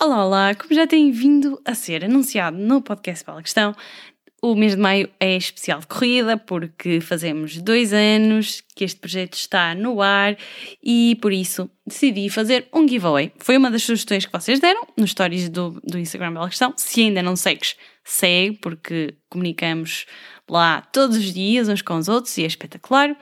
Olá, olá! Como já tem vindo a ser anunciado no podcast Bela Questão, o mês de maio é especial de corrida porque fazemos dois anos que este projeto está no ar e por isso decidi fazer um giveaway. Foi uma das sugestões que vocês deram nos stories do, do Instagram Bela Questão. Se ainda não segues, segue porque comunicamos lá todos os dias uns com os outros e é espetacular.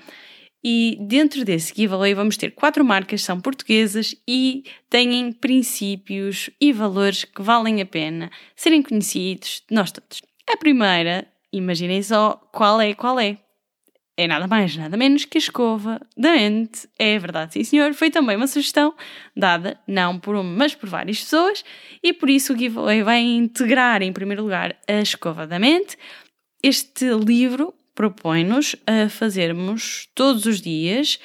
E dentro desse giveaway vamos ter quatro marcas, são portuguesas e têm princípios e valores que valem a pena serem conhecidos de nós todos. A primeira, imaginem só qual é, qual é. É nada mais, nada menos que a escova da mente. É verdade, sim senhor. Foi também uma sugestão dada, não por uma, mas por várias pessoas. E por isso o giveaway vai integrar, em primeiro lugar, a escova da mente. Este livro propõe-nos a fazermos todos os dias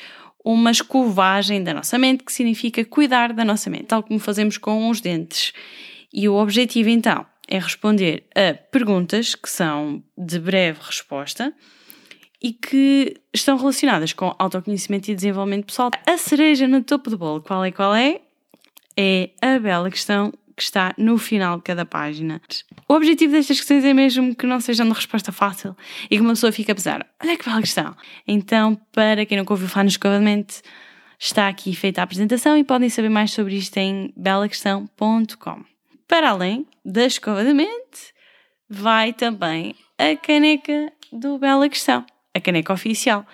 uma escovagem da nossa mente, que significa cuidar da nossa mente, tal como fazemos com os dentes. E o objetivo então é responder a perguntas que são de breve resposta e que estão relacionadas com autoconhecimento e desenvolvimento pessoal. A cereja no topo do bolo, qual é qual é? É a bela questão que está no final de cada página. O objetivo destas questões é mesmo que não sejam de resposta fácil e que uma pessoa fique a pesar. Olha que bela questão. Então, para quem nunca ouviu falar no Escovamente, está aqui feita a apresentação e podem saber mais sobre isto em belaquestão.com. Para além da escova da mente, vai também a caneca do Bela Questão, a caneca oficial,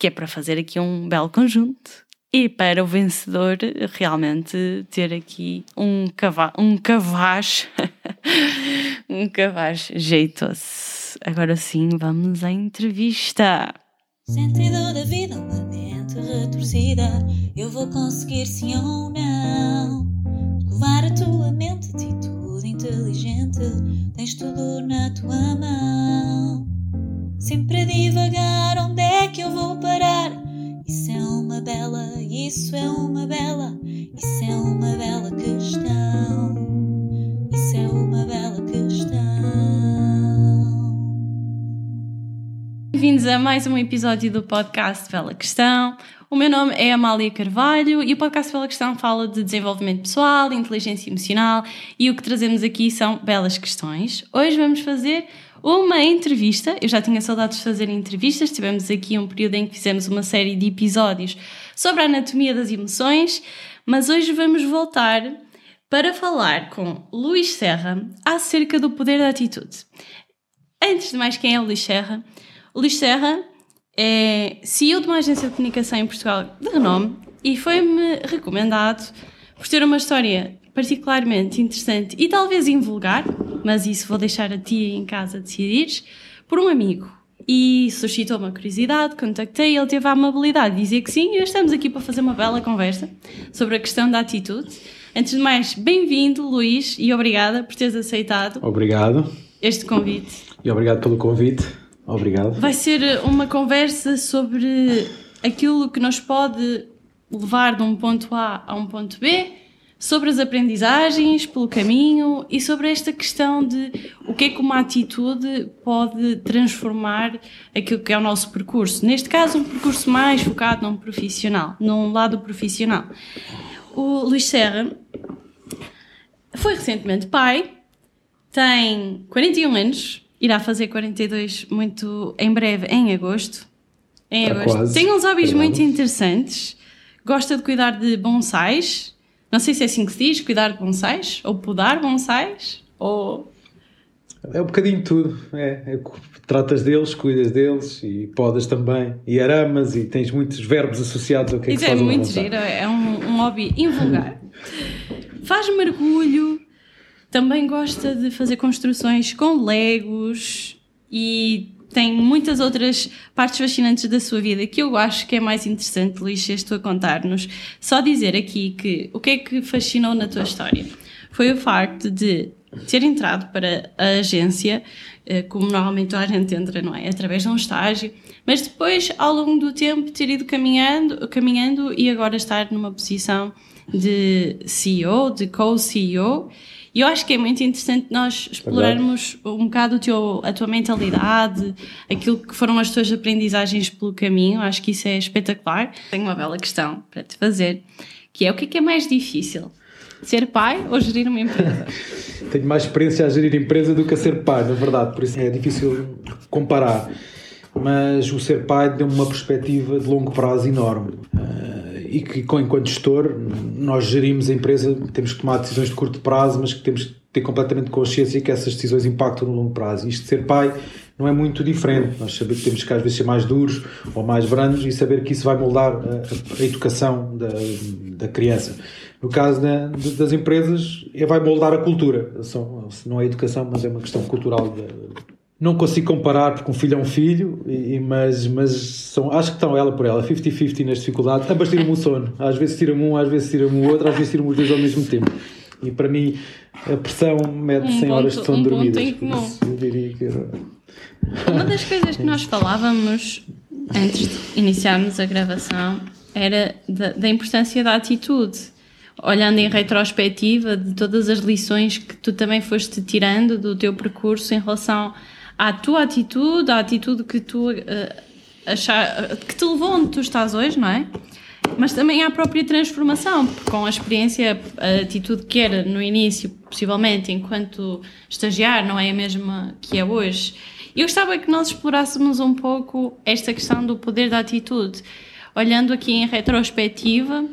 que é para fazer aqui um belo conjunto e para o vencedor realmente ter aqui um cavalo, um cavaz, um cavaz jeitoso. Agora sim, vamos à entrevista. Sentido da vida, uma mente retorcida. Eu vou conseguir sim ou não. Levar a tua mente, atitude inteligente. Tens tudo na tua mão. Sempre a divagar, onde é que eu vou parar? Isso é uma bela, isso é uma bela, isso é uma bela questão. Isso é uma bela questão. Bem-vindos a mais um episódio do podcast Bela Questão. O meu nome é Amália Carvalho e o podcast Bela Questão fala de desenvolvimento pessoal, inteligência emocional e o que trazemos aqui são belas questões. Hoje vamos fazer uma entrevista. Eu já tinha saudades de fazer entrevistas, tivemos aqui um período em que fizemos uma série de episódios sobre a anatomia das emoções, mas hoje vamos voltar para falar com Luís Serra acerca do poder da atitude. Antes de mais, quem é o Luís Serra? O Luís Serra é CEO de uma agência de comunicação em Portugal de renome e foi-me recomendado por ter uma história particularmente interessante e talvez invulgar, mas isso vou deixar a ti em casa decidires, por um amigo. E suscitou uma curiosidade, contactei, ele teve a amabilidade de dizer que sim, e hoje estamos aqui para fazer uma bela conversa sobre a questão da atitude. Antes de mais, bem-vindo, Luís, e obrigada por teres aceitado. Obrigado. Este convite. E obrigado pelo convite. Obrigado. Vai ser uma conversa sobre aquilo que nos pode levar de um ponto A a um ponto B sobre as aprendizagens pelo caminho e sobre esta questão de o que é que uma atitude pode transformar aquilo que é o nosso percurso. Neste caso, um percurso mais focado num profissional, num lado profissional. O Luís Serra foi recentemente pai, tem 41 anos, irá fazer 42 muito em breve, em agosto. Em Está agosto. Tem uns hobbies muito interessantes. Gosta de cuidar de bonsais. Não sei se é assim que se diz, cuidar de bonsais, ou podar bonsais, ou... É um bocadinho de tudo. É, é tratas deles, cuidas deles e podas também. E aramas e tens muitos verbos associados ao que é que Isso é muito giro, é um, um hobby invulgar. Faz mergulho, também gosta de fazer construções com legos e tem muitas outras partes fascinantes da sua vida que eu acho que é mais interessante, Luís, és tu a contar-nos. Só dizer aqui que o que é que fascinou na tua história foi o facto de ter entrado para a agência, eh, como normalmente a gente entra, não é? Através de um estágio, mas depois, ao longo do tempo, ter ido caminhando, caminhando e agora estar numa posição de CEO, de co-CEO. E eu acho que é muito interessante nós explorarmos um bocado o teu, a tua mentalidade, aquilo que foram as tuas aprendizagens pelo caminho. Acho que isso é espetacular. Tenho uma bela questão para te fazer, que é o que é que é mais difícil? Ser pai ou gerir uma empresa? Tenho mais experiência a gerir empresa do que a ser pai, na verdade, por isso é difícil comparar. Mas o ser pai deu-me uma perspectiva de longo prazo enorme. E que, enquanto gestor, nós gerimos a empresa, temos que tomar decisões de curto prazo, mas que temos que ter completamente consciência que essas decisões impactam no longo prazo. Isto de ser pai não é muito diferente. Nós sabemos que temos que às vezes ser mais duros ou mais brandos e saber que isso vai moldar a, a educação da, da criança. No caso da, das empresas, é, vai moldar a cultura. São, não é educação, mas é uma questão cultural. Não consigo comparar porque um filho é um filho, e, mas, mas são, acho que estão ela por ela, 50-50 nas dificuldades. Ambas tiram-me o sono. Às vezes tiram-me um, às vezes tiram-me o outro, às vezes tiram-me os dois ao mesmo tempo. E para mim, a pressão mede-se um em horas de sono um dormidas. Eu diria que era uma das coisas que nós falávamos antes de iniciarmos a gravação era da, da, importância da atitude. Olhando em retrospectiva de todas as lições que tu também foste tirando do teu percurso em relação à tua atitude, à atitude que tu uh, achar, que te levou onde tu estás hoje, não é? Mas também à própria transformação, porque com a experiência, a atitude que era no início, possivelmente enquanto estagiário, não é a mesma que é hoje. Eu gostava que nós explorássemos um pouco esta questão do poder da atitude, olhando aqui em retrospectiva,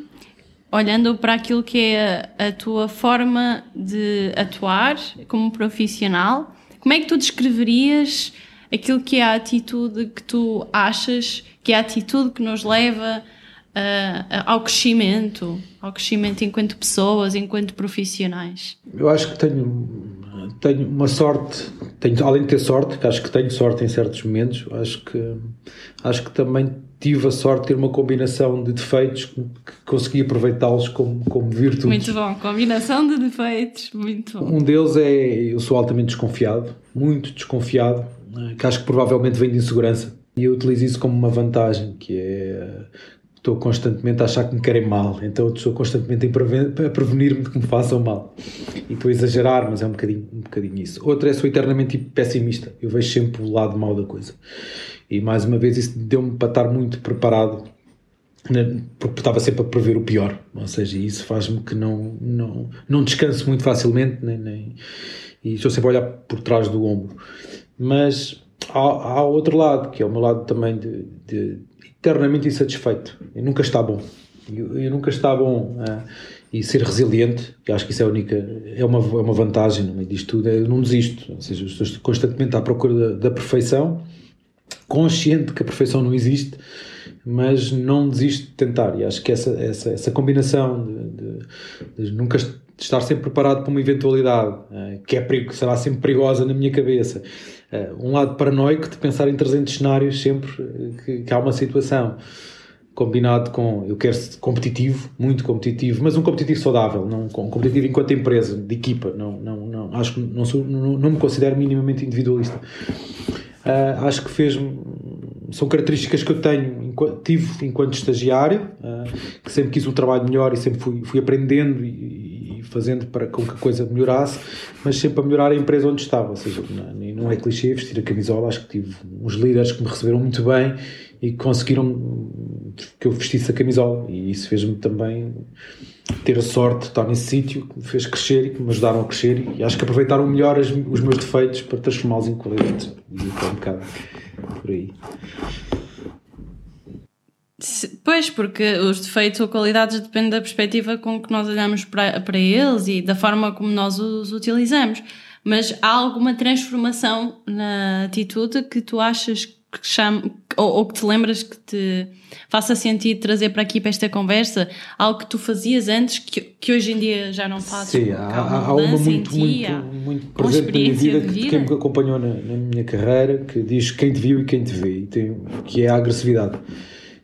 olhando para aquilo que é a, a tua forma de atuar como profissional. Como é que tu descreverias aquilo que é a atitude que tu achas que é a atitude que nos leva uh, ao crescimento, ao crescimento enquanto pessoas, enquanto profissionais? Eu acho que tenho tenho uma sorte, tenho, além de ter sorte, que acho que tenho sorte em certos momentos, acho que, acho que também tive a sorte de ter uma combinação de defeitos que consegui aproveitá-los como, como virtudes. Muito bom, combinação de defeitos, muito bom. Um deles é, eu sou altamente desconfiado, muito desconfiado, eh, que acho que provavelmente vem de insegurança. E eu utilizo isso como uma vantagem, que é estou constantemente a achar que me querem mal, então estou constantemente a prevenir-me de que me façam mal. E estou a exagerar, mas é um bocadinho, um bocadinho isso. Outra é sou eternamente pessimista, eu vejo sempre o lado mau da coisa. E mais uma vez isso deu-me para estar muito preparado, né, porque estava sempre a prever o pior, ou seja, isso faz-me que não, não, não descanso muito facilmente, nem, nem, e estou sempre a olhar por trás do ombro. Mas há, há outro lado, que é o meu lado também de, de eternamente insatisfeito. E nunca está bom. E, nunca está bom. Uh, e ser resiliente, que acho que isso é, única, é, uma, é uma vantagem no meio disto tudo, eu não desisto. Ou seja, estou constantemente à procura da, da perfeição, consciente que a perfeição não existe, mas não desisto de tentar. E acho que essa, essa, essa combinação de, de, de nunca estar sempre preparado para uma eventualidade uh, que é perigo, será sempre perigosa na minha cabeça uh, um lado paranoico de pensar em 300 cenários sempre que, que há uma situação combinado com eu quero ser competitivo, muito competitivo, mas um competitivo saudável, não competitivo enquanto empresa, de equipa, não, não, não acho que não, sou, não, não me considero minimamente individualista. Uh, acho que fez são características que eu tenho tive enquanto estagiário, uh, que sempre quis um trabalho melhor e sempre fui, fui aprendendo e, fazendo para com que a coisa melhorasse, mas sempre a melhorar a empresa onde estava. Ou seja, não, não é clichê vestir a camisola, acho que tive uns líderes que me receberam muito bem e conseguiram que eu vestisse a camisola. E isso fez-me também ter a sorte de estar nesse sítio que me fez crescer e que me ajudaram a crescer. E acho que aproveitaram melhor as, os meus defeitos para transformá-los em qualidades. E é um bocado por aí. Pois, porque os defeitos ou qualidades dependem da perspectiva com que nós olhamos para, para eles e da forma como nós os utilizamos. Mas há alguma transformação na atitude que tu achas que chama, ou, ou, que te lembras que te faça sentido trazer para aqui para esta conversa algo que tu fazias antes que, que hoje em dia já não fazes? Sim, há, há, há uma muito, ti, muito, muito presente na minha vida, vida. Que, quem me acompanhou na, na, minha carreira que diz quem te viu e quem te vê, e tem, que é a agressividade.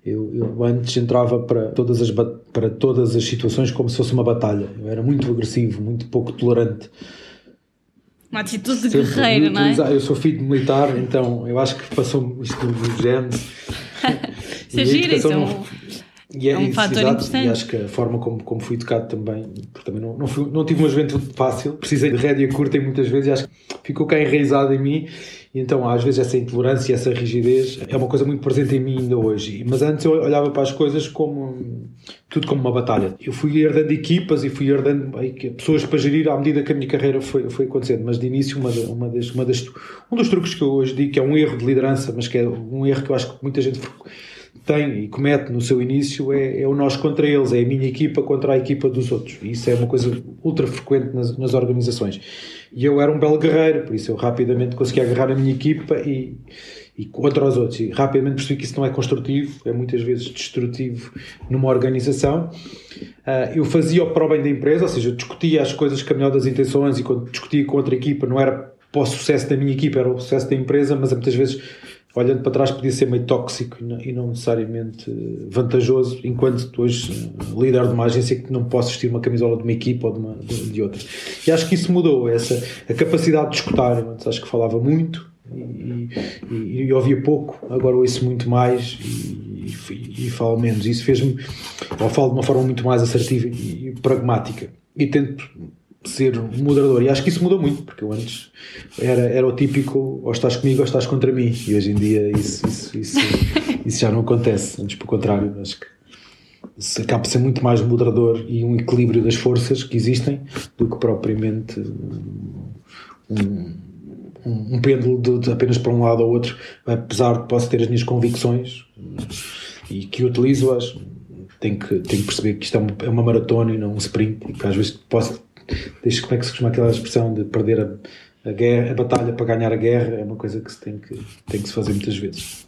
Eu, eu, antes entrava para todas, as, para todas as situações como se fosse uma batalha. Eu era muito agressivo, muito pouco tolerante. Uma atitude de Sempre, guerreiro, não é? Eu sou filho de militar, então eu acho que passou isto do género. Isso é giro, um... E é, é um fator interessante. E acho que a forma como, como fui educado também, porque também não, não, fui, não tive uma juventude fácil, precisei de rédea curta e muitas vezes e acho que ficou cá enraizado em mim. E então, às vezes, essa intolerância, essa rigidez é uma coisa muito presente em mim ainda hoje. Mas antes eu olhava para as coisas como tudo como uma batalha. Eu fui herdando equipas e fui herdando pessoas para gerir à medida que a minha carreira foi, foi acontecendo. Mas de início, uma, uma das, uma das, um dos truques que eu hoje digo que é um erro de liderança, mas que é um erro que eu acho que muita gente tem e comete no seu início é, é, o nós contra eles, é a minha equipa contra a equipa dos outros. E isso é uma coisa ultra frequente nas, nas organizações. E eu era um belo guerreiro, por isso eu rapidamente consegui agarrar a minha equipa e, e contra os outros. E rapidamente percebi que isso não é construtivo, é muitas vezes destrutivo numa organização. Uh, eu fazia o para o bem da empresa, ou seja, eu discutia as coisas com a melhor das intenções e quando discutia com outra equipa não era para o sucesso da minha equipa, era o sucesso da empresa, mas muitas vezes olhando para trás, podia ser meio tóxico e não necessariamente vantajoso, enquanto tu hoje líder de uma agência que não posso vestir uma camisola de uma equipa ou de, uma, de outra. E acho que isso mudou, essa, a capacidade de escutar. Antes acho que falava muito e, e, e ouvia pouco, agora ouço muito mais e, e, e falo menos. Isso fez-me, ou falo de uma forma muito mais assertiva e pragmática. E tento ser moderador. E acho que isso mudou muito, porque eu antes era, era o típico ou estás comigo ou estás contra mim. E hoje em dia isso, isso, isso, isso já não acontece. Antes, pelo contrário, acho que se acaba por ser muito mais moderador e um equilíbrio das forças que existem do que propriamente um, um, um pêndulo de, de, apenas para um lado ou outro, apesar de posso ter as minhas convicções e que utilizo-as. Tenho que, tenho que perceber que isto é uma, é uma maratona e não um sprint, porque às vezes posso Deixa, como é que se costuma aquela expressão de perder a, a, guerra, a batalha para ganhar a guerra? É uma coisa que se tem que, tem que se fazer muitas vezes.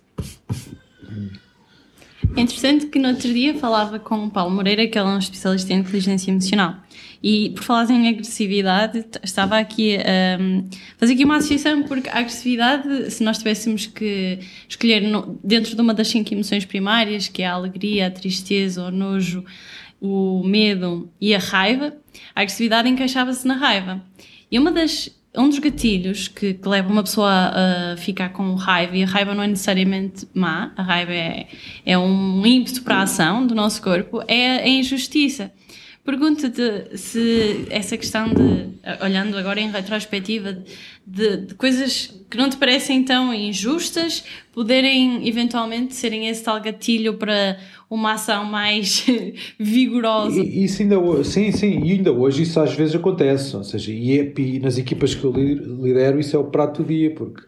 É interessante que no outro dia falava com o Paulo Moreira, que ele é um especialista em inteligência emocional. E por falar em agressividade, estava aqui a um, fazer aqui uma associação, porque a agressividade, se nós tivéssemos que escolher no, dentro de uma das cinco emoções primárias, que é a alegria, a tristeza, o nojo, o medo e a raiva, a agressividade encaixava-se na raiva. E uma das, um dos gatilhos que, que leva uma pessoa a, ficar com raiva, e a raiva não é necessariamente má, a raiva é, é um ímpeto para a ação do nosso corpo, é a injustiça. Pergunta-te se essa questão de, olhando agora em retrospectiva, de, de, coisas que não te parecem tão injustas poderem eventualmente serem esse tal gatilho para uma ação mais vigorosa. Isso ainda sim, sim, e ainda hoje isso às vezes acontece, ou seja, e, é, e nas equipas que eu lidero isso é o prato do dia, porque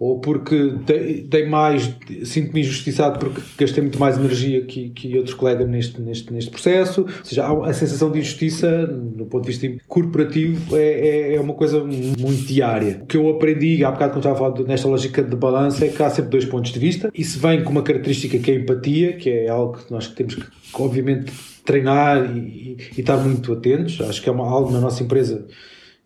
ou porque dei mais, sinto-me injustiçado porque gastei muito mais energia que, que outros colegas neste, neste, neste processo. Ou seja, a sensação de injustiça, no ponto de vista corporativo, é, é, é uma coisa muito diária. O que eu aprendi, há bocado quando estava a falar nesta lógica de balanço, é que há sempre dois pontos de vista. Isso vem com uma característica que é a empatia, que é algo que nós temos que, obviamente, treinar e, e, e estar muito atentos. Acho que é uma, algo na nossa empresa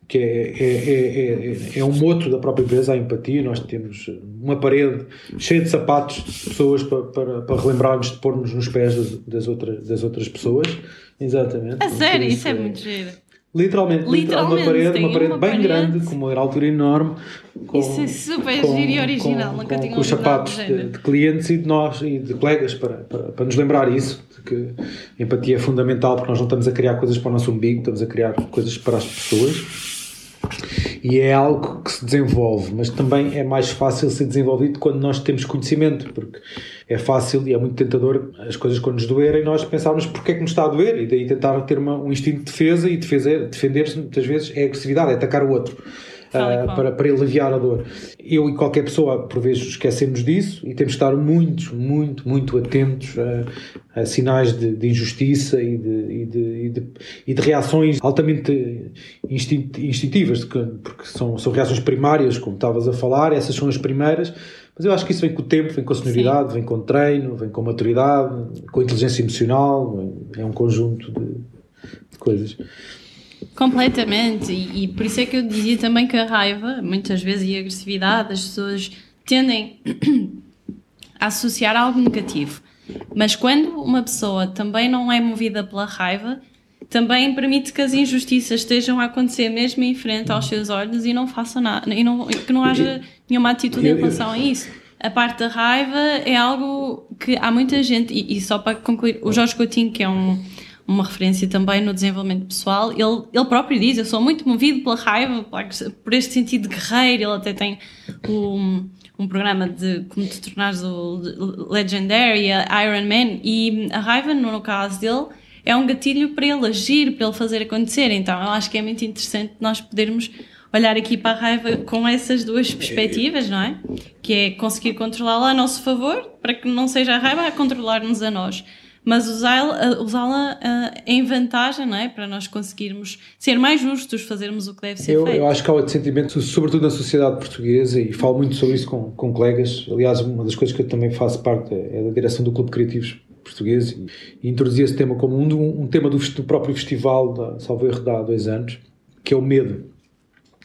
que é, é, é, é, um moto da própria empresa, a empatia. Nós temos uma parede cheia de sapatos de pessoas para, para, para relembrarmos de pôr-nos nos pés das, das, outras, das outras pessoas. Exatamente. A sério, isso, é muito giro. Literalmente, literalmente, uma parede, uma parede uma bem parede. grande, com uma altura enorme. Com, Isso é super com, giro e original, com, nunca com, tinha Com os sapatos de, de, clientes e de nós e de colegas para, para, para nos lembrar isso, que empatia é fundamental porque nós não estamos a criar coisas para o nosso umbigo, estamos a criar coisas para as pessoas e é algo que se desenvolve, mas também é mais fácil ser desenvolvido quando nós temos conhecimento, porque é fácil e é muito tentador as coisas quando nos doerem nós pensarmos porque é que nos está a doer e daí tentar ter uma, um instinto de defesa e defender-se muitas vezes é agressividade, é atacar o outro uh, para, para aliviar a dor. Eu e qualquer pessoa, por vezes, esquecemos disso e temos que estar muito, muito, muito atentos a, a sinais de, de, injustiça e de, e, de, e, de, e de reações altamente instintivas, porque são, são reações primárias, como estavas a falar, essas são as primeiras. Mas eu acho que isso vem com o tempo, vem com a sonoridade, Sim. vem com treino, vem com a maturidade, com inteligência emocional, é um conjunto de, de coisas. Completamente, e, e, por isso é que eu dizia também que a raiva, muitas vezes, e a agressividade, as pessoas tendem a associar algo negativo. Mas quando uma pessoa também não é movida pela raiva, também permite que as injustiças estejam a acontecer mesmo em frente aos seus olhos e não faça nada, e não, que não haja nenhuma atitude em relação a isso. a parte da raiva é algo que há muita gente, e, e só para concluir, o Jorge Coutinho, que é um, uma referência também no desenvolvimento pessoal, ele, ele próprio diz: Eu sou muito movido pela raiva, por este sentido de guerreiro. Ele até tem um, um programa de como te tornares o Legendary, Iron Man, e a raiva, no caso dele, é um gatilho para ele agir, para ele fazer acontecer. Então eu acho que é muito interessante nós podermos olhar aqui para a raiva com essas duas perspectivas, não é? Que é conseguir controlá-la a nosso favor, para que não seja a raiva a controlar-nos a nós. Mas usá-la usá em vantagem, não é? Para nós conseguirmos ser mais justos, fazermos o que deve ser eu, feito. Eu acho que há outro sentimento, sobretudo na sociedade portuguesa, e falo muito sobre isso com, com colegas. Aliás, uma das coisas que eu também faço parte é da direção do Clube Criativos português e, e introduzi esse tema como um, um tema do, do, próprio festival, da, salvo erro, há dois anos, que é o medo.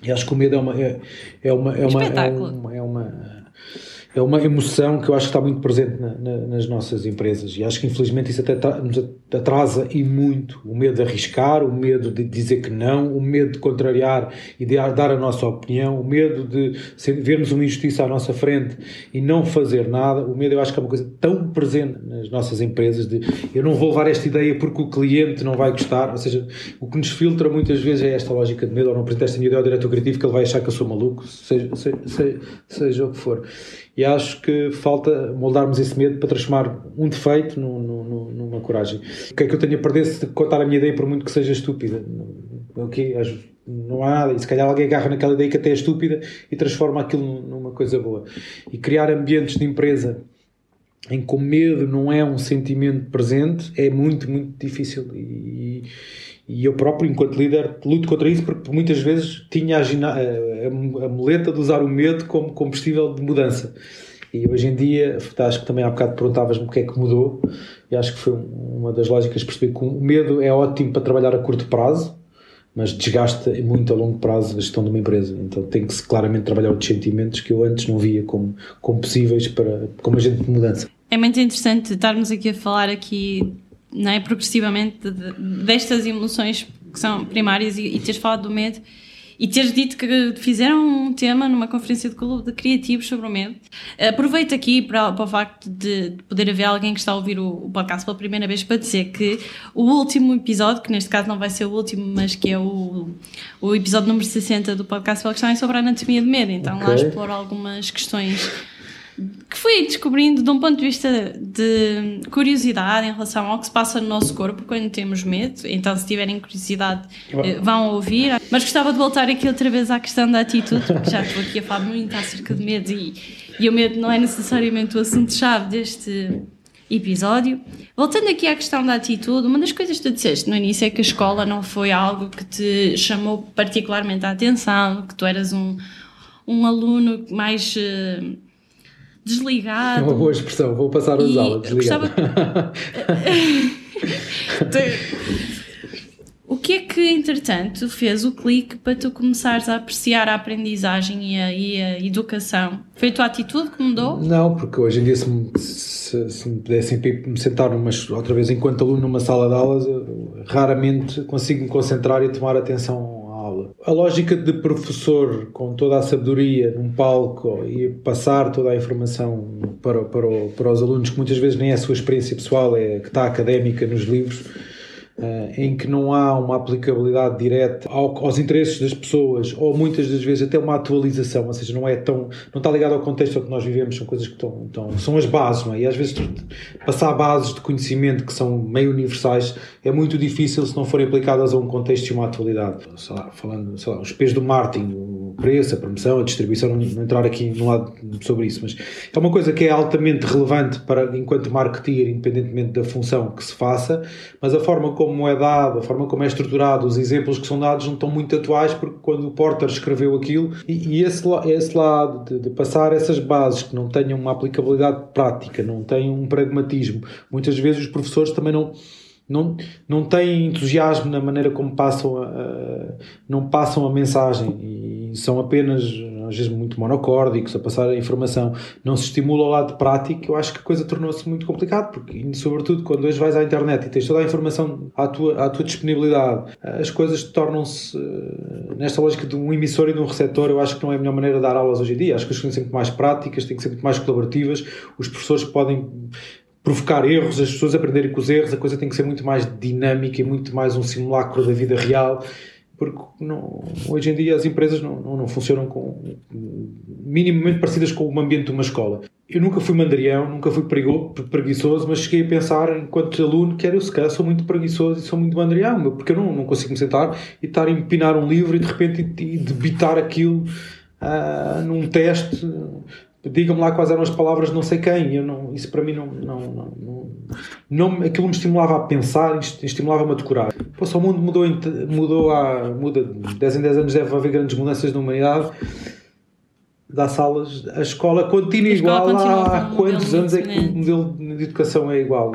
E acho que o medo é uma. É, é uma, é uma, é uma, é uma é uma emoção que eu acho que está muito presente na, na, nas nossas empresas e acho que infelizmente isso até nos atrasa e muito o medo de arriscar, o medo de dizer que não, o medo de contrariar e de dar a nossa opinião, o medo de vermos uma injustiça à nossa frente e não fazer nada. O medo eu acho que é uma coisa tão presente nas nossas empresas de eu não vou levar esta ideia porque o cliente não vai gostar, ou seja, o que nos filtra muitas vezes é esta lógica de medo ou não apresento esta minha ideia ao diretor criativo que ele vai achar que eu sou maluco, seja, seja, seja o que for. E acho que falta moldarmos esse medo para transformar um defeito numa coragem. O que é que eu tenho a perder se contar a minha ideia, por muito que seja estúpida? Okay, não há nada. E se calhar alguém agarra naquela ideia que até é estúpida e transforma aquilo numa coisa boa. E criar ambientes de empresa em que o medo não é um sentimento presente é muito, muito difícil. E, e eu próprio, enquanto líder, luto contra isso porque muitas vezes tinha a, a, a muleta de usar o medo como combustível de mudança. E hoje em dia, acho que também há bocado perguntavas-me o que é que mudou, e acho que foi uma das lógicas perceber que o medo é ótimo para trabalhar a curto prazo, mas desgasta muito a longo prazo a gestão de uma empresa. Então tem que se claramente trabalhar outros sentimentos que eu antes não via como, como possíveis para como agente de mudança. É muito interessante estarmos aqui a falar aqui não é, progressivamente de, destas emoções que são primárias e, e teres falado do medo e teres dito que fizeram um tema numa conferência de clube de criativos sobre o medo. Aproveito aqui para, para o facto de, poder haver alguém que está a ouvir o, o, podcast pela primeira vez para dizer que o último episódio, que neste caso não vai ser o último, mas que é o, o episódio número 60 do podcast pela questão, é sobre a anatomia de medo. Então okay. lá exploro algumas questões que fui descobrindo de um ponto de vista de curiosidade em relação ao que se passa no nosso corpo quando temos medo. Então, se tiverem curiosidade, eh, vão ouvir. Mas gostava de voltar aqui outra vez à questão da atitude, porque já estou aqui a falar muito acerca de medo e, e o medo não é necessariamente o assunto-chave deste episódio. Voltando aqui à questão da atitude, uma das coisas que tu disseste no início é que a escola não foi algo que te chamou particularmente a atenção, que tu eras um, um aluno mais. Uh, desligado. É uma boa expressão, vou passar a usá-la, desligado. Gostava... o que é que, entretanto, fez o clique para tu começares a apreciar a aprendizagem e a, e a educação? Foi a tua atitude que mudou? Não, porque hoje em dia, se me, se, se me pudessem me sentar numa, outra vez enquanto aluno numa sala de aulas, raramente consigo me concentrar e tomar atenção aula. A lógica de professor com toda a sabedoria num palco e passar toda a informação para, para, para os alunos, que muitas vezes nem é a sua experiência pessoal, é que está académica nos livros, em que não há uma aplicabilidade direta ao, aos interesses das pessoas ou muitas das vezes até uma atualização, ou seja, não é tão não está ligado ao contexto que nós vivemos, são coisas que estão, estão são as bases, não é? E às vezes passar bases de conhecimento que são meio universais é muito difícil se não forem aplicadas a um contexto e uma atualidade. Sei lá, falando, sei lá, os pés do marketing, o preço, a promoção, a distribuição, não, não entrar aqui no lado sobre isso, mas é uma coisa que é altamente relevante para enquanto marketeer, independentemente da função que se faça, mas a forma como é dado, a forma como é estruturado, os exemplos que são dados não estão muito atuais porque quando o Porter escreveu aquilo e, e esse, esse lado de, de, passar essas bases que não tenham uma aplicabilidade prática, não têm um pragmatismo, muitas vezes os professores também não não, não têm entusiasmo na maneira como passam a não passam a mensagem e são apenas às vezes muito monocórdicos, a passar a informação, não se estimula o lado prático, eu acho que a coisa tornou-se muito complicado, porque, sobretudo, quando hoje vais à internet e tens toda a informação à tua, à tua disponibilidade, as coisas tornam-se, eh, nesta lógica de um emissor e de um receptor, eu acho que não é a melhor maneira de dar aulas hoje em dia. Acho que as coisas têm que ser muito mais práticas, têm que ser muito mais colaborativas, os professores podem provocar erros, as pessoas aprenderem com os erros, a coisa tem que ser muito mais dinâmica e muito mais um simulacro da vida real porque não, hoje em dia as empresas não, não, não, funcionam com minimamente parecidas com o ambiente de uma escola. Eu nunca fui mandarião, nunca fui preguiçoso, mas cheguei a pensar, enquanto aluno, que era eu se calhar sou muito preguiçoso e sou muito mandarião, porque eu não, não consigo me sentar e estar a empinar um livro e de repente e, e debitar aquilo uh, num teste digam-me lá quais eram as palavras de não sei quem. Eu não, isso para mim não, não, não, não, não aquilo me estimulava a pensar, estimulava-me a decorar. Pô, o mundo mudou, mudou há, muda, de 10 em 10 anos deve haver grandes mudanças na humanidade. Dá salas, a escola continua a igual escola há quantos anos é que o modelo de educação é igual?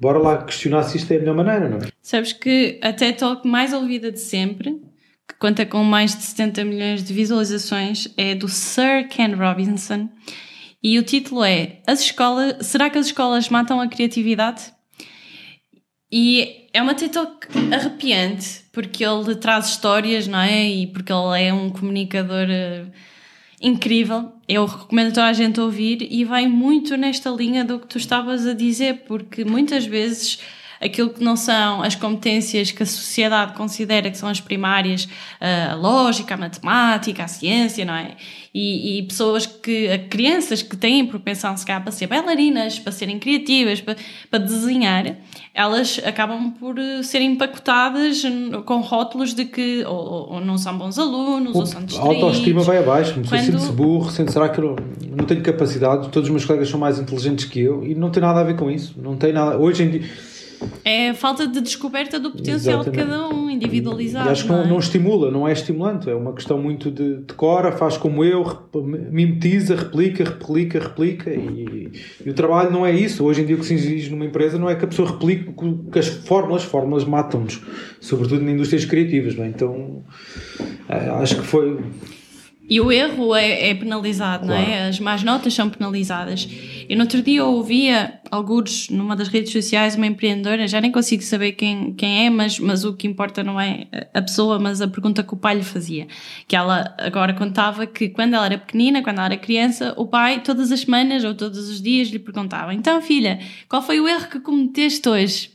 Bora lá questionar se isto é a melhor maneira, não é? Sabes que a TED Talk mais ouvida de sempre que conta com mais de 70 milhões de visualizações, é do Sir Ken Robinson. E o título é As escolas, Será que as escolas matam a criatividade? E é uma TikTok arrepiante, porque ele traz histórias, não é? E porque ele é um comunicador uh, incrível. Eu recomendo a toda a gente ouvir e vai muito nesta linha do que tu estavas a dizer, porque muitas vezes aquilo que não são as competências que a sociedade considera que são as primárias, a lógica, a matemática, a ciência, não é? E, e pessoas que, crianças que têm propensão, se calhar, para ser bailarinas, para serem criativas, para, para desenhar, elas acabam por eh, serem empacotadas com rótulos de que ou, ou não são bons alunos, o, ou são distraídos. A autoestima vai abaixo, Quando... sente-se burro, sente será que eu não tenho capacidade, todos os meus colegas são mais inteligentes que eu, e não tem nada a ver com isso, não tem nada, hoje em dia é a falta de descoberta do potencial Exatamente. de cada um, individualizado. E acho que não, é? não, estimula, não é estimulante, é uma questão muito de decora, faz como eu, mimetiza, replica, replica, replica. E, e, o trabalho não é isso. Hoje em dia o que se exige numa empresa não é que a pessoa replique que as fórmulas, fórmulas matam-nos, sobretudo em indústrias criativas. Não é? Então eh, acho que foi e o erro é, é penalizado, claro. não é? As más notas são penalizadas. Eu no outro dia ouvia, alguns numa das redes sociais, uma empreendedora, já nem consigo saber quem, quem é, mas, mas o que importa não é a pessoa, mas a pergunta que o pai lhe fazia. Que ela agora contava que quando ela era pequenina, quando ela era criança, o pai todas as semanas ou todos os dias lhe perguntava: Então, filha, qual foi o erro que cometeste hoje?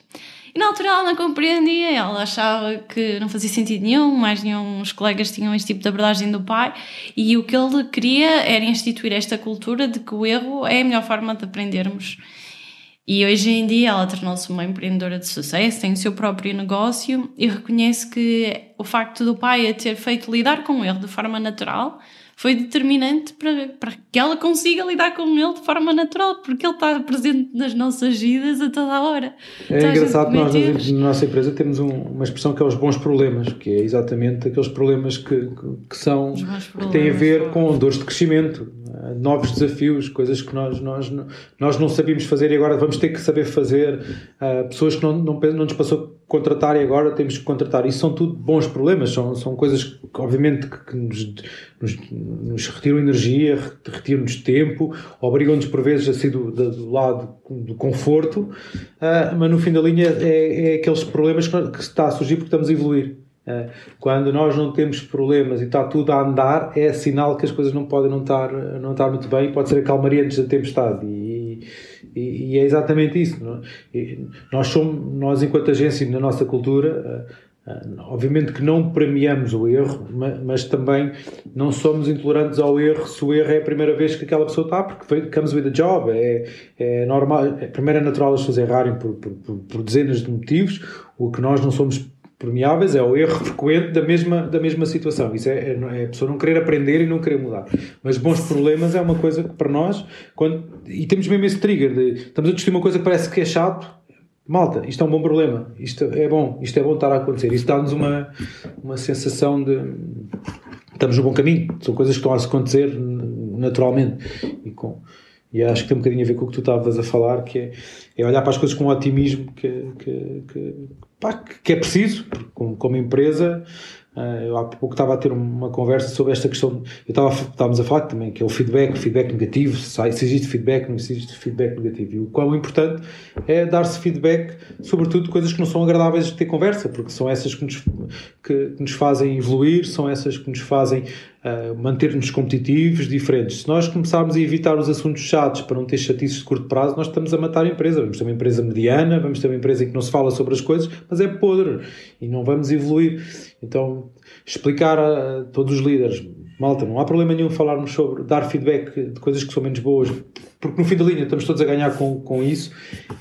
E na altura ela não compreendia, ela achava que não fazia sentido nenhum, mais nenhum os colegas tinham este tipo de abordagem do pai, e o que ele queria era instituir esta cultura de que o erro é a melhor forma de aprendermos. E hoje em dia ela tornou-se uma empreendedora de sucesso, tem o seu próprio negócio e reconhece que o facto do pai a ter feito lidar com o erro de forma natural foi determinante para, para que ela consiga lidar com ele de forma natural, porque ele está presente nas nossas vidas a toda a hora. É então, engraçado que nós na nossa empresa temos um, uma expressão que é os bons problemas, que é exatamente aqueles problemas que, que, que são que têm a ver com dores de crescimento, novos desafios, coisas que nós, nós, nós não sabíamos fazer e agora vamos ter que saber fazer, uh, pessoas que não, não, não nos passou contratar e agora temos que contratar. Isso são tudo bons problemas, são, são coisas que, obviamente, que, que nos, nos, nos, retiram energia, retiram-nos tempo, obrigam-nos, por vezes, a sair do, do lado do conforto, uh, mas no fim da linha é, é aqueles problemas que, que está a surgir porque estamos a evoluir. Uh, quando nós não temos problemas e está tudo a andar, é sinal que as coisas não podem não estar, não estar muito bem, pode ser a calmaria antes da tempestade. E, e, é exatamente isso. É? nós somos, nós enquanto agência na nossa cultura, uh, uh, obviamente que não premiamos o erro, mas, também não somos intolerantes ao erro se o erro é a primeira vez que aquela pessoa está, porque comes with a job, é, é normal, é, primeiro é natural as pessoas errarem por, por, por dezenas de motivos, o que nós não somos permeáveis é o erro frequente da mesma, da mesma situação. Isso é, é, é, a pessoa não querer aprender e não querer mudar. Mas bons problemas é uma coisa que para nós, quando, e temos mesmo esse trigger de estamos a discutir uma coisa que parece que é chato, malta, isto é um bom problema, isto é bom, isto é bom estar a acontecer. Isso dá-nos uma, uma sensação de estamos no bom caminho, são coisas que estão a acontecer naturalmente e com e acho que tem um bocadinho a ver com o que tu estavas a falar, que é, é olhar para as coisas com um otimismo que, que, que, pá, que é preciso, como, como empresa, Uh, eu há pouco estava a ter uma conversa sobre esta questão. Eu estava, estávamos a falar também que é o feedback, o feedback negativo, se, existe feedback, não existe feedback negativo. E o quão importante é dar-se feedback, sobretudo coisas que não são agradáveis de ter conversa, porque são essas que nos, que, que nos fazem evoluir, são essas que nos fazem uh, manter-nos competitivos, diferentes. Se nós começarmos a evitar os assuntos chatos para não ter chatices de curto prazo, nós estamos a matar a empresa. Vamos ter uma empresa mediana, vamos ter uma empresa em que não se fala sobre as coisas, mas é podre e não vamos evoluir. Então, explicar a todos os líderes, malta, não há problema nenhum falarmos sobre dar feedback de coisas que são menos boas, porque no fim da linha estamos todos a ganhar com, com isso,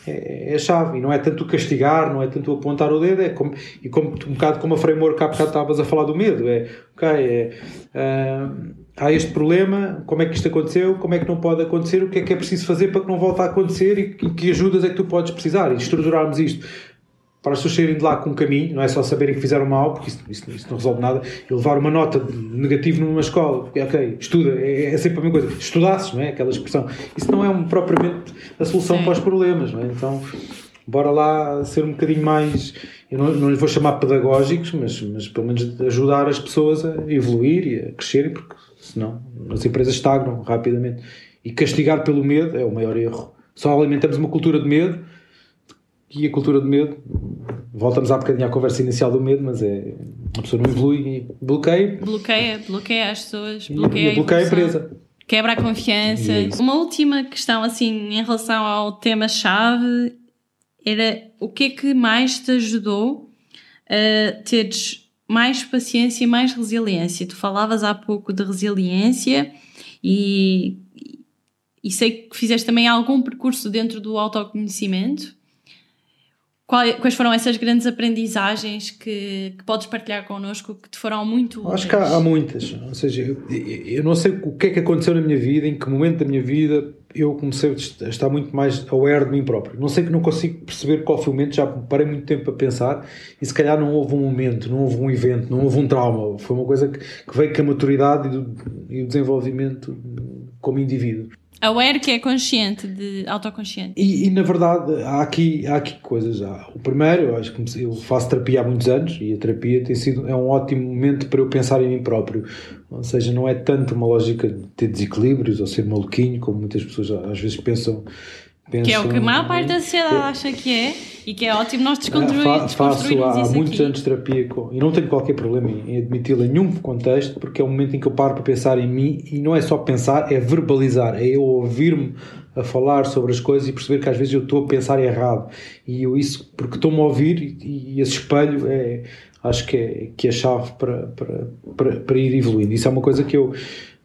é, é a chave. E não é tanto castigar, não é tanto apontar o dedo, é como, e como, um bocado como a framework há bocado estavas a falar do medo, é ok, é. Uh, há este problema, como é que isto aconteceu, como é que não pode acontecer, o que é que é preciso fazer para que não volte a acontecer e, e que ajudas é que tu podes precisar e estruturarmos isto para as pessoas saírem de lá com um caminho, não é só saberem que fizeram mal, porque isso, isso, isso não resolve nada. E levar uma nota negativa numa escola, porque, ok, estuda, é, é, sempre a mesma coisa. Estudasses, não é? Aquela expressão. Isso não é um, propriamente a solução Sim. para os problemas, não é? Então, bora lá ser um bocadinho mais, eu não, não lhes vou chamar pedagógicos, mas, mas pelo menos ajudar as pessoas a evoluir e a crescerem, porque senão as empresas estagnam rapidamente. E castigar pelo medo é o maior erro. Só alimentamos uma cultura de medo e a cultura de medo, voltamos há bocadinho à conversa inicial do medo, mas é a pessoa não evolui e bloqueia. Bloqueia, bloqueia as pessoas, bloqueia, e, bloqueia a, a empresa. Quebra a confiança. É Uma última questão, assim, em relação ao tema-chave, era o que é que mais te ajudou a teres mais paciência e mais resiliência? Tu falavas há pouco de resiliência e, e sei que fizeste também algum percurso dentro do autoconhecimento. Quais foram essas grandes aprendizagens que, que podes partilhar connosco que te foram muito úteis? Acho que há, há muitas. Ou seja, eu, eu, não sei o que é que aconteceu na minha vida, em que momento da minha vida eu comecei a estar muito mais aware de mim próprio. Não sei que não consigo perceber qual foi o momento, já parei muito tempo a pensar e se calhar não houve um momento, não houve um evento, não houve um trauma. Foi uma coisa que, que veio com a maturidade e, do, e o desenvolvimento como indivíduo. Aware que é consciente, de autoconsciente. E, e, na verdade há aqui, há aqui coisas. Há. O primeiro, eu acho que eu faço terapia há muitos anos e a terapia tem sido é um ótimo momento para eu pensar em mim próprio. Ou seja, não é tanto uma lógica de ter desequilíbrios ou ser maluquinho, como muitas pessoas às vezes pensam que é o que a maior parte da sociedade é, acha que é e que é ótimo nós desconstruirmos. Faço há muitos aqui. anos de terapia com, e não tenho qualquer problema em, admiti-la em nenhum contexto, porque é o momento em que eu paro para pensar em mim e não é só pensar, é verbalizar, é eu ouvir-me a falar sobre as coisas e perceber que às vezes eu estou a pensar errado. E eu isso, porque estou-me a ouvir e, e esse espelho é, acho que é, que é a chave para, para, para, para ir evoluindo. Isso é uma coisa que eu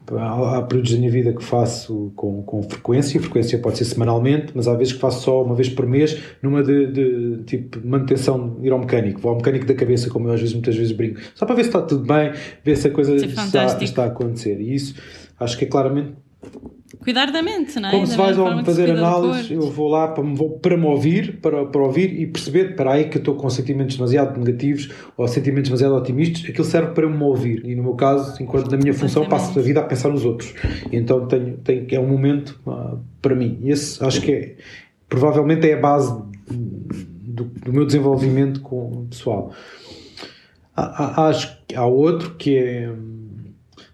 períodos da minha vida que faço com, com frequência, frequência pode ser semanalmente, mas há vezes que faço só uma vez por mês, numa de, de tipo manutenção, ir ao mecânico, vou ao mecânico da cabeça, como eu às vezes muitas vezes brinco, só para ver se está tudo bem, ver se a coisa está, está a acontecer. E isso acho que é claramente Cuidar da mente, não é? Como se vais ao fazer análise, eu vou lá para me, para me ouvir, para, para ouvir e perceber, para aí que eu estou com sentimentos demasiado negativos ou sentimentos demasiado otimistas, aquilo serve para me ouvir. E no meu caso, enquanto na minha função, passo a vida a pensar nos outros. E então tenho, tenho, é um momento uh, para mim. E esse acho que é, provavelmente é a base do, do meu desenvolvimento com, pessoal. Há, há, acho que há outro que é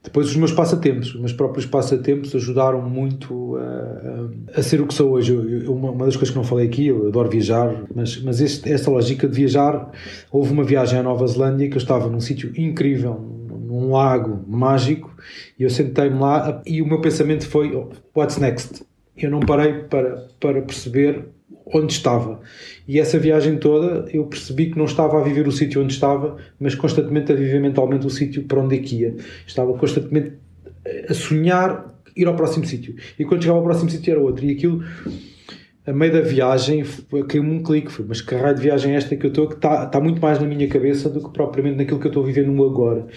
depois os meus passatempos, os meus próprios passatempos ajudaram muito a, a, a ser o que sou hoje. Eu, eu, uma, uma, das coisas que não falei aqui, eu adoro viajar, mas, mas este, esta lógica de viajar, houve uma viagem à Nova Zelândia que eu estava num sítio incrível, num lago mágico, e eu sentei-me lá e o meu pensamento foi: what's next? Eu não parei para, para perceber onde estava. E essa viagem toda eu percebi que não estava a viver o sítio onde estava, mas constantemente a viver mentalmente o sítio para onde é que ia. Estava constantemente a sonhar ir ao próximo sítio. E quando chegava ao próximo sítio era outro. E aquilo, a meio da viagem, caiu-me um clique. Foi, mas que raio de viagem é esta que eu estou, que está, está muito mais na minha cabeça do que propriamente naquilo que eu estou vivendo no agora.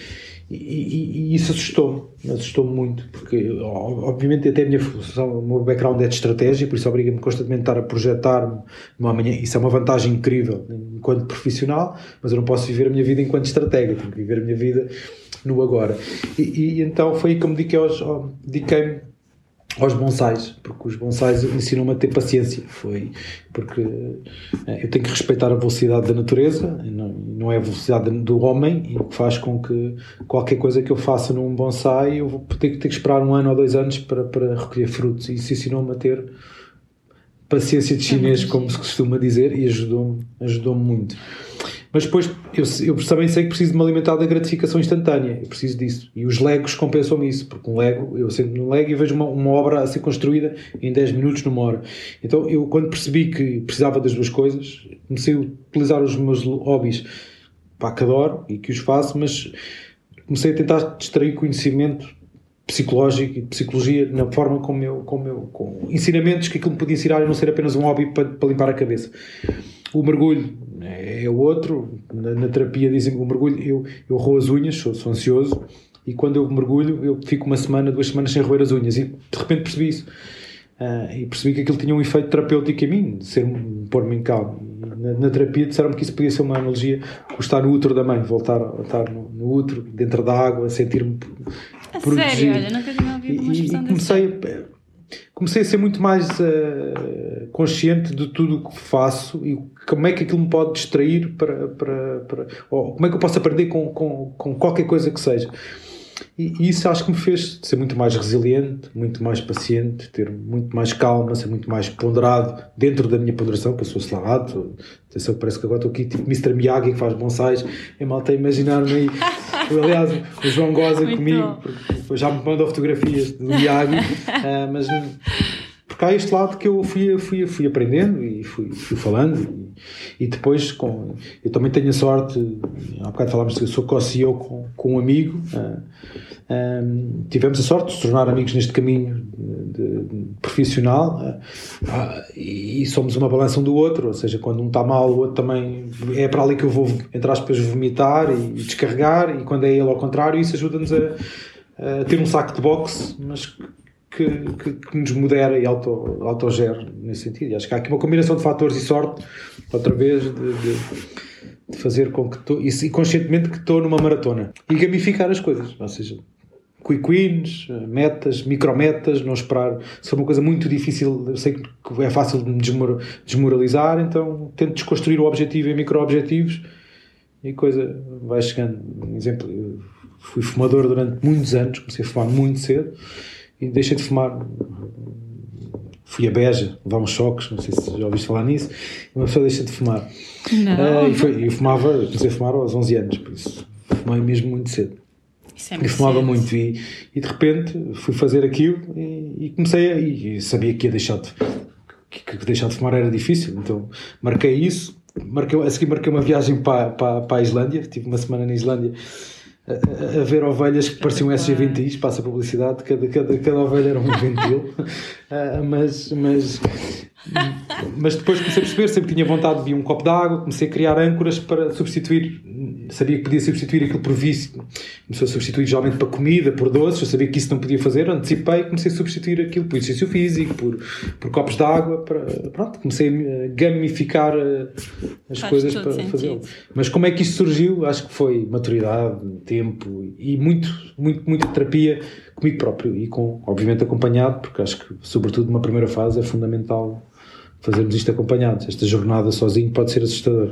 E, e, isso assustou-me, assustou-me muito, porque obviamente até a minha função, o meu background é de estratégia, por isso obriga-me constantemente a estar a projetar-me numa manhã, isso é uma vantagem incrível enquanto profissional, mas eu não posso viver a minha vida enquanto estratega, tenho que viver a minha vida no agora. E, e então foi aí que eu me dediquei, dediquei aos bonsais, porque os bonsais ensinam-me a ter paciência. Foi porque eh, eu tenho que respeitar a velocidade da natureza, não, não é a velocidade do homem, e que faz com que qualquer coisa que eu faça num bonsai eu vou ter, ter que esperar um ano ou dois anos para, para recolher frutos. E isso ensinou-me a ter paciência de chinês, como se costuma dizer, e ajudou-me ajudou muito. Mas depois eu, eu também sei que preciso de me alimentar da gratificação instantânea, eu preciso disso. E os Legos compensam isso, porque um Lego, eu sento no Lego e vejo uma, uma obra a ser construída em 10 minutos, numa hora. Então eu, quando percebi que precisava das duas coisas, comecei a utilizar os meus hobbies para que adoro e que os faço, mas comecei a tentar distrair conhecimento psicológico e psicologia na forma como eu, como eu com ensinamentos que aquilo me podia ensinar e não ser apenas um hobby para, para limpar a cabeça. O mergulho é, é outro, na, na terapia dizem que o mergulho, eu, eu roo as unhas, sou, sou ansioso, e quando eu mergulho eu fico uma semana, duas semanas sem roer as unhas, e de repente percebi isso. Uh, e percebi que aquilo tinha um efeito terapêutico em mim, de ser pôr-me em calma. Na, na, terapia disseram-me que isso podia ser uma analogia com estar no útero da mãe, voltar a estar no, no útero, dentro da água, sentir-me protegido. Sério, olha, nunca tinha ouvido uma expressão e, comecei, comecei a ser muito mais uh, consciente de tudo o que faço e como é que aquilo me pode distrair para, para, para ou como é que eu posso aprender com, com, com qualquer coisa que seja. E, e, isso acho que me fez ser muito mais resiliente, muito mais paciente, ter muito mais calma, ser muito mais ponderado dentro da minha ponderação, que eu sou slaado. Atenção, parece que agora estou aqui tipo Mr. Miyagi que faz bonsais. É mal a imaginar-me aí. Aliás, o João goza comigo, porque já me mandou fotografias do Miyagi, uh, mas porque há este lado que eu fui, fui, fui aprendendo e fui, fui falando e, depois com, eu também tenho a sorte, há bocado falámos que sou co-CEO com, com um amigo, uh, ah, um, tivemos a sorte de se tornar amigos neste caminho de, de, profissional uh, e, somos uma balança um do outro, ou seja, quando um está mal o outro também é para ali que eu vou, entre aspas, vomitar e, e descarregar e quando é ele ao contrário isso ajuda-nos a, a ter um saco de boxe, mas que, que, que, nos modera e auto, autogere nesse sentido. E acho que há aqui uma combinação de fatores e sorte, outra vez, de, de, de fazer com que estou, e conscientemente que estou numa maratona e gamificar as coisas, ou seja, quick wins, metas, micrometas, não esperar. Se é uma coisa muito difícil, eu sei que é fácil de me desmoralizar, então tento desconstruir o objetivo em micro-objetivos e a coisa vai chegando. Um exemplo, eu fui fumador durante muitos anos, comecei a fumar muito cedo e deixei de fumar. Fui a Beja, levar uns choques, não sei se já ouviste falar nisso, e uma pessoa deixa de fumar. Não. Uh, e foi, eu fumava, comecei a fumar aos 11 anos, por isso fumei mesmo muito cedo. Isso é muito e fumava cedo. muito e, e de repente fui fazer aquilo e, e comecei a, e sabia que ia deixar de que, que deixar de fumar era difícil, então marquei isso, marquei, a seguir marquei uma viagem para, para, para a Islândia, tive uma semana na Islândia a, a, ver ovelhas que pareciam SG20is, passa a publicidade, cada, cada, cada ovelha era um ventil, uh, mas, mas, mas depois comecei a perceber, sempre tinha vontade de beber um copo de água, comecei a criar âncoras para substituir, sabia que podia substituir aquilo por vício, comecei a substituir geralmente para comida, por doces, eu sabia que isso não podia fazer, antecipei, comecei a substituir aquilo por exercício físico, por, por copos de água, para, pronto, comecei a gamificar uh, as Faz coisas para fazer. Mas como é que isto surgiu? Acho que foi maturidade, tempo e muito, muito, muita terapia comigo próprio e com, obviamente, acompanhado, porque acho que, sobretudo numa primeira fase, é fundamental fazermos isto acompanhados. Esta jornada sozinho pode ser assustador.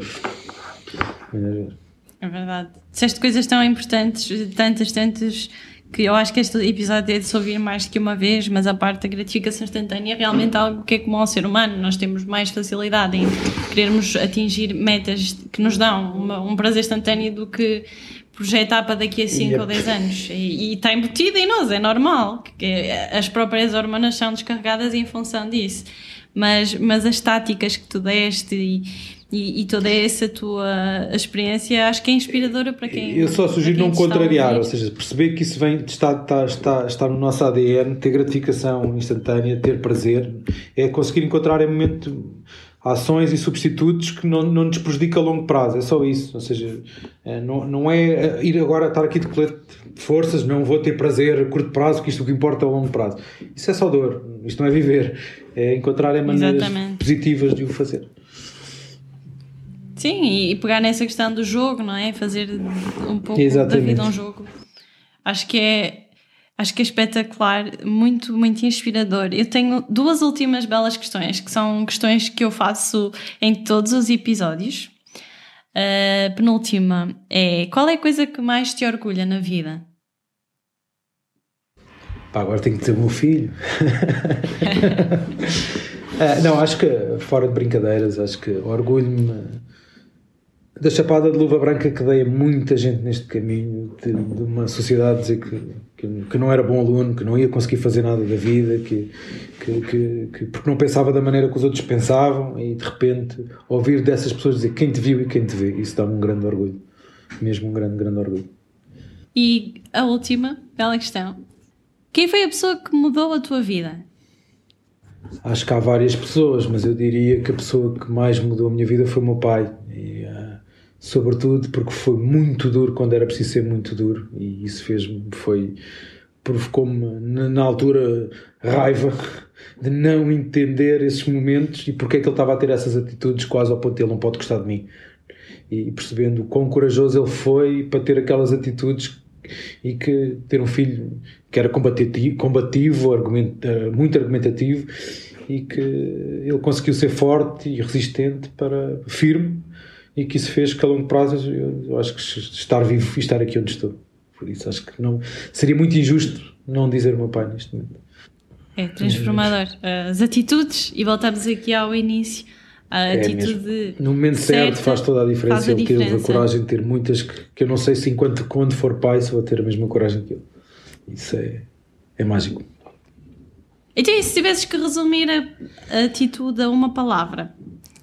É verdade. Disseste coisas tão importantes, tantas, tantas, que eu acho que este episódio é de se ouvir mais que uma vez, mas a parte da gratificação instantânea é realmente algo que é comum ao ser humano. Nós temos mais facilidade em querermos atingir metas que nos dão uma, um prazer instantâneo do que projetar para daqui a 5 ou 10 anos. E, e está embutido em nós, é normal. Que as próprias hormonas são descarregadas em função disso. Mas, mas as táticas que tu deste e, e, e, toda essa tua experiência acho que é inspiradora para quem. Eu só sugiro não contrariar, ou seja, perceber que isso vem, está, está, está, está no nosso ADN, ter gratificação instantânea, ter prazer, é conseguir encontrar em momento ações e substitutos que não, não nos prejudica a longo prazo, é só isso. Ou seja, é, não, não é, é ir agora estar aqui de colete de forças, não vou ter prazer a curto prazo, que isto é o que importa a longo prazo. Isso é só dor, isto não é viver, é encontrar maneiras Exatamente. positivas de o fazer. Sim, e pegar nessa questão do jogo, não é? Fazer um pouco Exatamente. da vida um jogo. Acho que é Acho que é espetacular, muito, muito inspirador. Eu tenho duas últimas belas questões, que são questões que eu faço em todos os episódios. A penúltima é: qual é a coisa que mais te orgulha na vida? Pá, agora tenho que ter o meu filho. uh, não, acho que, fora de brincadeiras, acho que orgulho-me da chapada de luva branca que dei a muita gente neste caminho, de, de uma sociedade dizer que, que, que, não era bom aluno, que não ia conseguir fazer nada da vida, que, que, que, porque não pensava da maneira que os outros pensavam, e de repente ouvir dessas pessoas dizer quem te viu e quem te vê, isso dá-me um grande orgulho, mesmo um grande, grande orgulho. E a última, bela questão: quem foi a pessoa que mudou a tua vida? Acho que há várias pessoas, mas eu diria que a pessoa que mais mudou a minha vida foi o meu pai. Sobretudo porque foi muito duro quando era preciso ser muito duro. E isso fez-me, foi. provocou-me, na altura, raiva de não entender esses momentos e porque é que ele estava a ter essas atitudes quase ao ponto de ele não pode gostar de mim. E percebendo o quão corajoso ele foi para ter aquelas atitudes e que ter um filho que era combativo, combativo argumenta, muito argumentativo e que ele conseguiu ser forte e resistente para firme e que isso fez que a longo prazo eu, eu acho que estar vivo e estar aqui onde estou. Por isso acho que não seria muito injusto não dizer o meu pai neste momento. É transformador. As atitudes e voltarmos aqui ao início a é atitude no momento certo faz toda a diferença faz a ele teve a coragem de ter muitas que, que eu não sei se enquanto quando for pai se vou ter a mesma coragem que ele. Isso é, é mágico. Então e se tivesses que resumir a, a atitude a uma palavra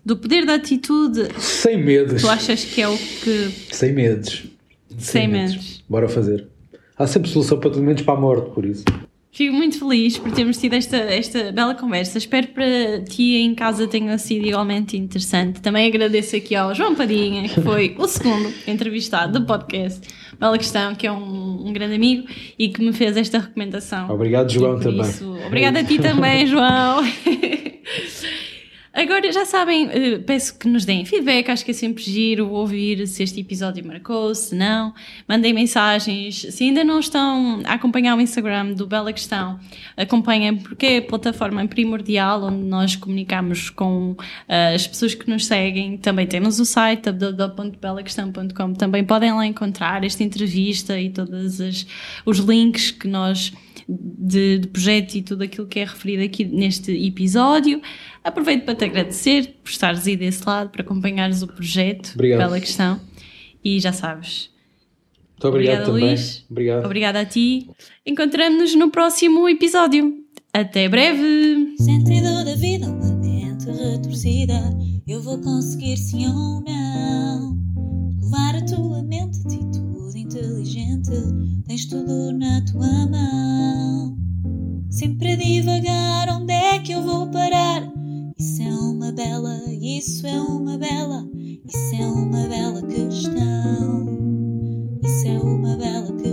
do poder da atitude sem medos tu achas que é o que sem medos sem, sem medos. medos bora fazer há sempre solução para tudo menos para a morte por isso Fico muito feliz por termos tido esta, esta bela conversa. Espero para ti em casa tenha sido igualmente interessante. Também agradeço aqui ao João Padinha, que foi o segundo entrevistado do podcast. Bela questão, que é um, um grande amigo e que me fez esta recomendação. Obrigado, João, também. Isso, obrigada a ti também, João. Agora já sabem, eh, peço que nos deem feedback, acho que é sempre giro ouvir se este episódio marcou, se não. Mandem mensagens. Se ainda não estão a acompanhar o Instagram do Bela Questão, acompanhem porque é a plataforma primordial onde nós comunicamos com uh, as pessoas que nos seguem. Também temos o site www.belaquestão.com. Também podem lá encontrar esta entrevista e todos os links que nós de, de projeto e tudo aquilo que é referido aqui neste episódio. Aproveito para te agradecer por estares aí desse lado, para acompanhares o projeto, Obrigado. pela questão. E já sabes. Muito obrigado Obrigada, também. Luís. Obrigado. Obrigada a ti. Encontramos-nos no próximo episódio. Até breve! Sentido da vida, uma mente retorcida. Eu vou conseguir sim ou não. Levar a tua mente, atitude inteligente, tens tudo na tua mão. Sempre a divagar, onde é que eu vou parar? Isso é uma bela, isso é uma bela, isso é uma bela questão. Isso é uma bela questão.